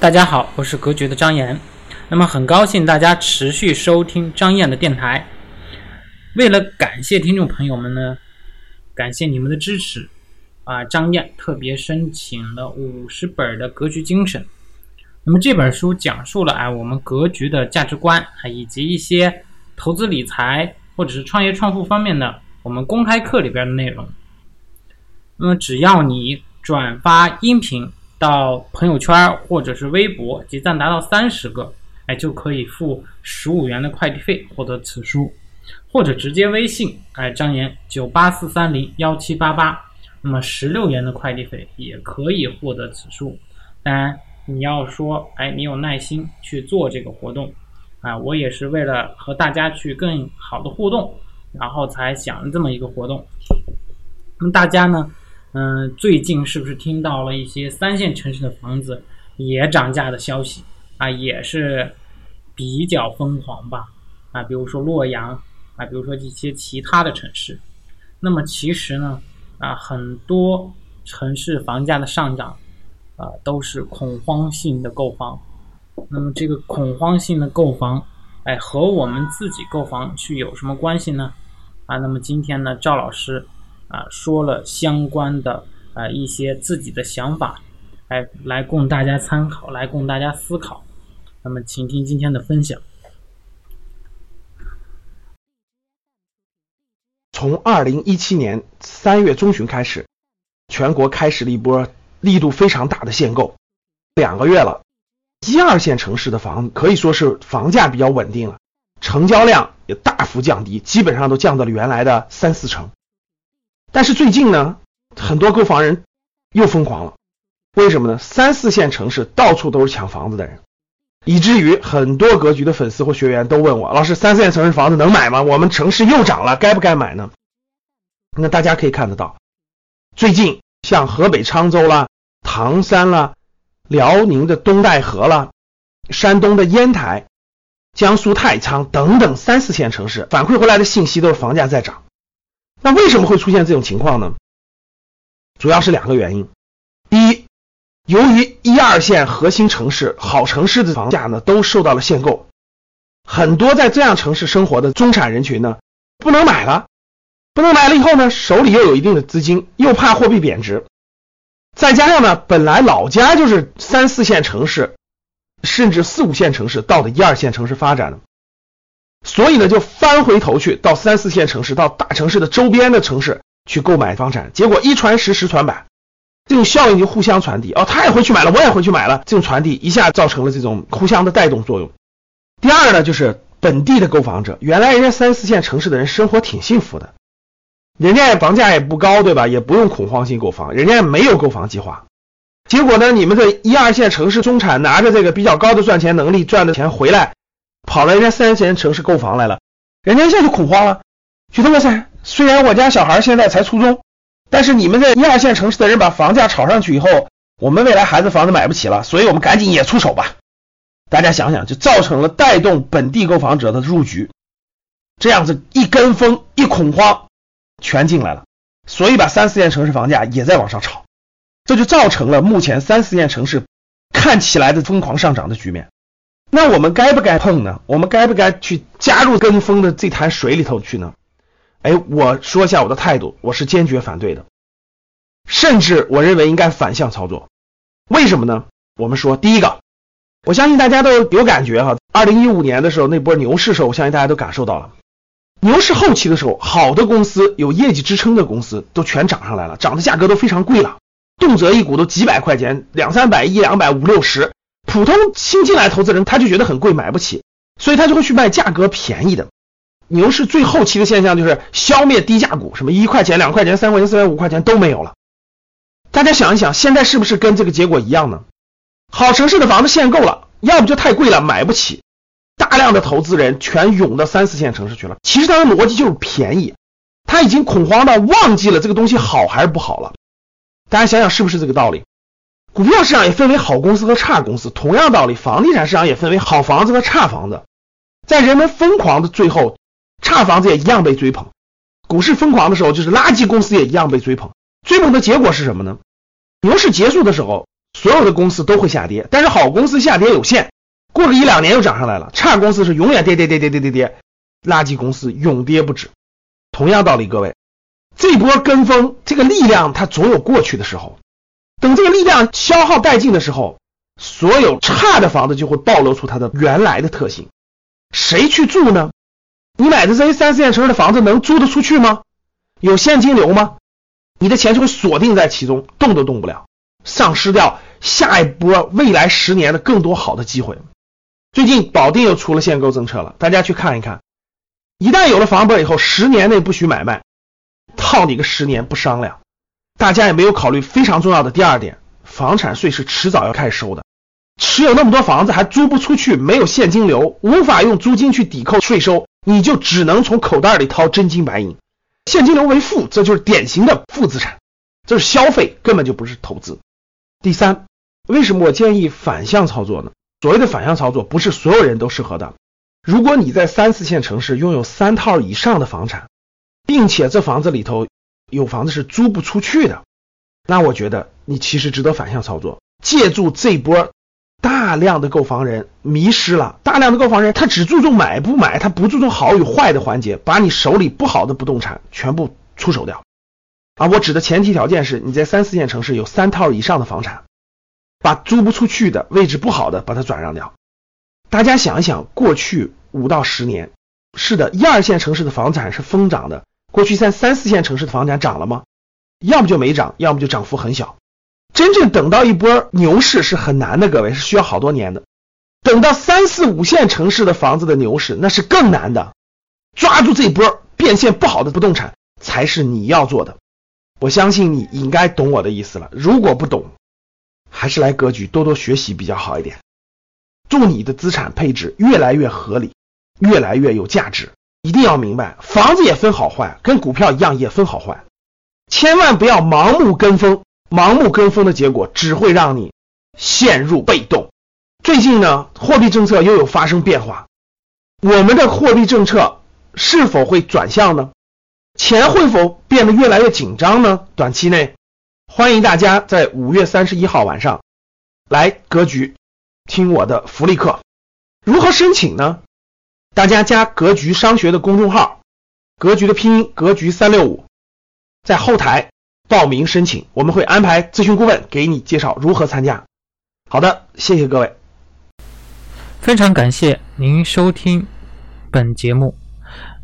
大家好，我是格局的张岩。那么很高兴大家持续收听张燕的电台。为了感谢听众朋友们呢，感谢你们的支持啊，张燕特别申请了五十本的格局精神。那么这本书讲述了啊我们格局的价值观啊，以及一些投资理财或者是创业创富方面的我们公开课里边的内容。那么只要你转发音频。到朋友圈或者是微博，集赞达到三十个，哎，就可以付十五元的快递费获得此书，或者直接微信，哎，张岩九八四三零幺七八八，那么十六元的快递费也可以获得此书。当然，你要说，哎，你有耐心去做这个活动，啊，我也是为了和大家去更好的互动，然后才想这么一个活动。那么大家呢？嗯，最近是不是听到了一些三线城市的房子也涨价的消息啊？也是比较疯狂吧？啊，比如说洛阳啊，比如说一些其他的城市。那么其实呢，啊，很多城市房价的上涨啊，都是恐慌性的购房。那么这个恐慌性的购房，哎，和我们自己购房去有什么关系呢？啊，那么今天呢，赵老师。啊，说了相关的啊一些自己的想法，来来供大家参考，来供大家思考。那么，请听今天的分享。从二零一七年三月中旬开始，全国开始了一波力度非常大的限购，两个月了，一二线城市的房可以说是房价比较稳定了，成交量也大幅降低，基本上都降到了原来的三四成。但是最近呢，很多购房人又疯狂了，为什么呢？三四线城市到处都是抢房子的人，以至于很多格局的粉丝或学员都问我：老师，三四线城市房子能买吗？我们城市又涨了，该不该买呢？那大家可以看得到，最近像河北沧州啦、唐山啦、辽宁的东戴河啦、山东的烟台、江苏太仓等等三四线城市反馈回来的信息都是房价在涨。那为什么会出现这种情况呢？主要是两个原因。第一，由于一二线核心城市、好城市的房价呢都受到了限购，很多在这样城市生活的中产人群呢不能买了，不能买了以后呢手里又有一定的资金，又怕货币贬值，再加上呢本来老家就是三四线城市，甚至四五线城市到的一二线城市发展的。所以呢，就翻回头去到三四线城市、到大城市的周边的城市去购买房产，结果一传十，十传百，这种效应就互相传递。哦，他也回去买了，我也回去买了，这种传递一下造成了这种互相的带动作用。第二呢，就是本地的购房者，原来人家三四线城市的人生活挺幸福的，人家房价也不高，对吧？也不用恐慌性购房，人家没有购房计划。结果呢，你们这一二线城市中产拿着这个比较高的赚钱能力赚的钱回来。跑到人家三线城市购房来了，人家一下就恐慌了，觉得哇塞，虽然我家小孩现在才初中，但是你们在一二线城市的人把房价炒上去以后，我们未来孩子房子买不起了，所以我们赶紧也出手吧。大家想想，就造成了带动本地购房者的入局，这样子一跟风一恐慌，全进来了，所以把三四线城市房价也在往上炒，这就造成了目前三四线城市看起来的疯狂上涨的局面。那我们该不该碰呢？我们该不该去加入跟风的这潭水里头去呢？哎，我说一下我的态度，我是坚决反对的，甚至我认为应该反向操作。为什么呢？我们说，第一个，我相信大家都有感觉哈，二零一五年的时候那波牛市时候，我相信大家都感受到了，牛市后期的时候，好的公司有业绩支撑的公司都全涨上来了，涨的价格都非常贵了，动辄一股都几百块钱，两三百、一两百、五六十。普通新进来投资人他就觉得很贵买不起，所以他就会去卖价格便宜的。牛市最后期的现象就是消灭低价股，什么一块钱、两块钱、三块钱、四块钱、五块钱都没有了。大家想一想，现在是不是跟这个结果一样呢？好城市的房子限购了，要不就太贵了买不起，大量的投资人全涌到三四线城市去了。其实他的逻辑就是便宜，他已经恐慌到忘记了这个东西好还是不好了。大家想想是不是这个道理？股票市场也分为好公司和差公司，同样道理，房地产市场也分为好房子和差房子。在人们疯狂的最后，差房子也一样被追捧。股市疯狂的时候，就是垃圾公司也一样被追捧。追捧的结果是什么呢？牛市结束的时候，所有的公司都会下跌，但是好公司下跌有限，过个一两年又涨上来了。差公司是永远跌跌跌跌跌跌跌，垃圾公司永跌不止。同样道理，各位，这波跟风这个力量它总有过去的时候，等这个力量消耗殆尽的时候，所有差的房子就会暴露出它的原来的特性。谁去住呢？你买的这些三四线城市的房子能租得出去吗？有现金流吗？你的钱就会锁定在其中，动都动不了，丧失掉下一波未来十年的更多好的机会。最近保定又出了限购政策了，大家去看一看。一旦有了房本以后，十年内不许买卖，套你个十年不商量。大家也没有考虑非常重要的第二点，房产税是迟早要开始收的。持有那么多房子还租不出去，没有现金流，无法用租金去抵扣税收，你就只能从口袋里掏真金白银。现金流为负，这就是典型的负资产，这是消费，根本就不是投资。第三，为什么我建议反向操作呢？所谓的反向操作，不是所有人都适合的。如果你在三四线城市拥有三套以上的房产，并且这房子里头有房子是租不出去的，那我觉得你其实值得反向操作，借助这波大量的购房人迷失了，大量的购房人他只注重买不买，他不注重好与坏的环节，把你手里不好的不动产全部出手掉。啊，我指的前提条件是你在三四线城市有三套以上的房产，把租不出去的位置不好的把它转让掉。大家想一想，过去五到十年，是的，一二线城市的房产是疯涨的。过去在三四线城市的房产涨了吗？要么就没涨，要么就涨幅很小。真正等到一波牛市是很难的，各位是需要好多年的。等到三四五线城市的房子的牛市，那是更难的。抓住这波变现不好的不动产，才是你要做的。我相信你应该懂我的意思了。如果不懂，还是来格局多多学习比较好一点。祝你的资产配置越来越合理，越来越有价值。一定要明白，房子也分好坏，跟股票一样也分好坏。千万不要盲目跟风，盲目跟风的结果只会让你陷入被动。最近呢，货币政策又有发生变化，我们的货币政策是否会转向呢？钱会否变得越来越紧张呢？短期内，欢迎大家在五月三十一号晚上来格局。听我的福利课，如何申请呢？大家加格局商学的公众号，格局的拼音格局三六五，在后台报名申请，我们会安排咨询顾问给你介绍如何参加。好的，谢谢各位。非常感谢您收听本节目。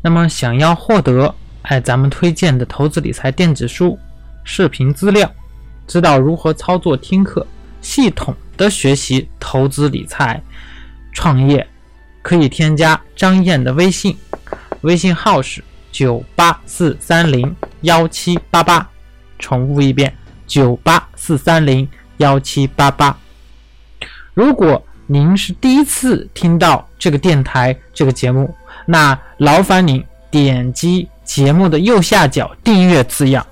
那么，想要获得哎咱们推荐的投资理财电子书、视频资料，知道如何操作听课，系统。的学习、投资、理财、创业，可以添加张燕的微信，微信号是九八四三零幺七八八，重复一遍九八四三零幺七八八。如果您是第一次听到这个电台这个节目，那劳烦您点击节目的右下角订阅字样，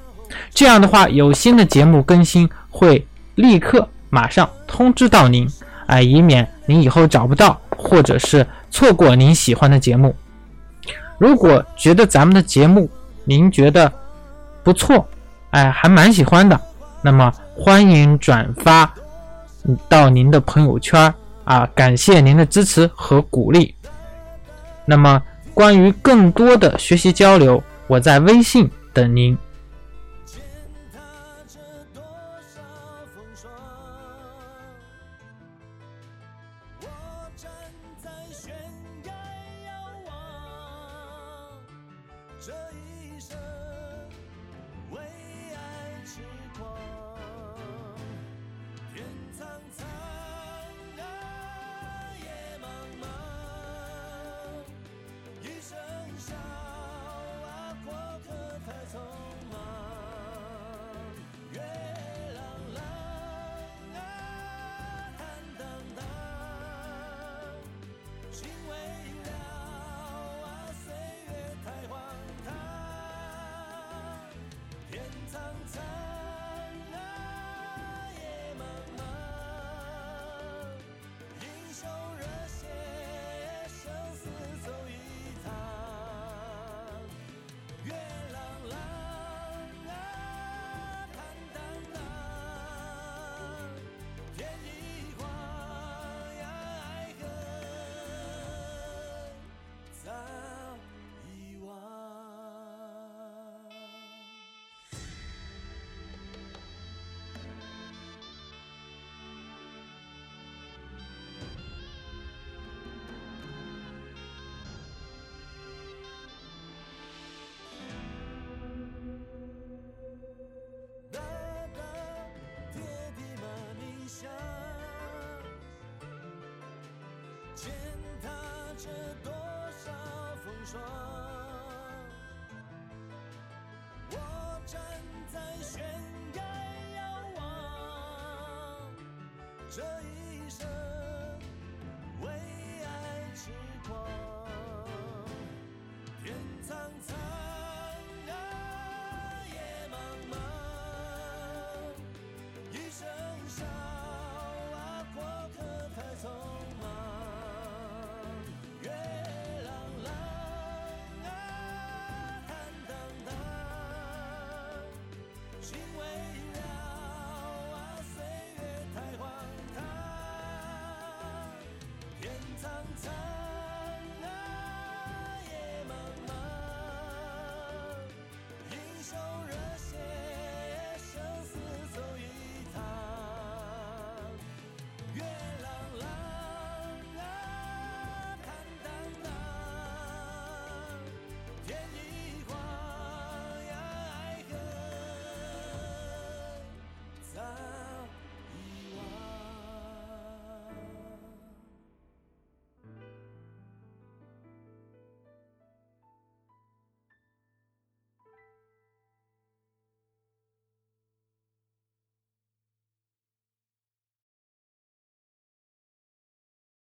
这样的话有新的节目更新会立刻。马上通知到您，哎，以免您以后找不到，或者是错过您喜欢的节目。如果觉得咱们的节目您觉得不错，哎，还蛮喜欢的，那么欢迎转发到您的朋友圈啊，感谢您的支持和鼓励。那么关于更多的学习交流，我在微信等您。这一生。这多少风霜我站在悬崖遥望这一生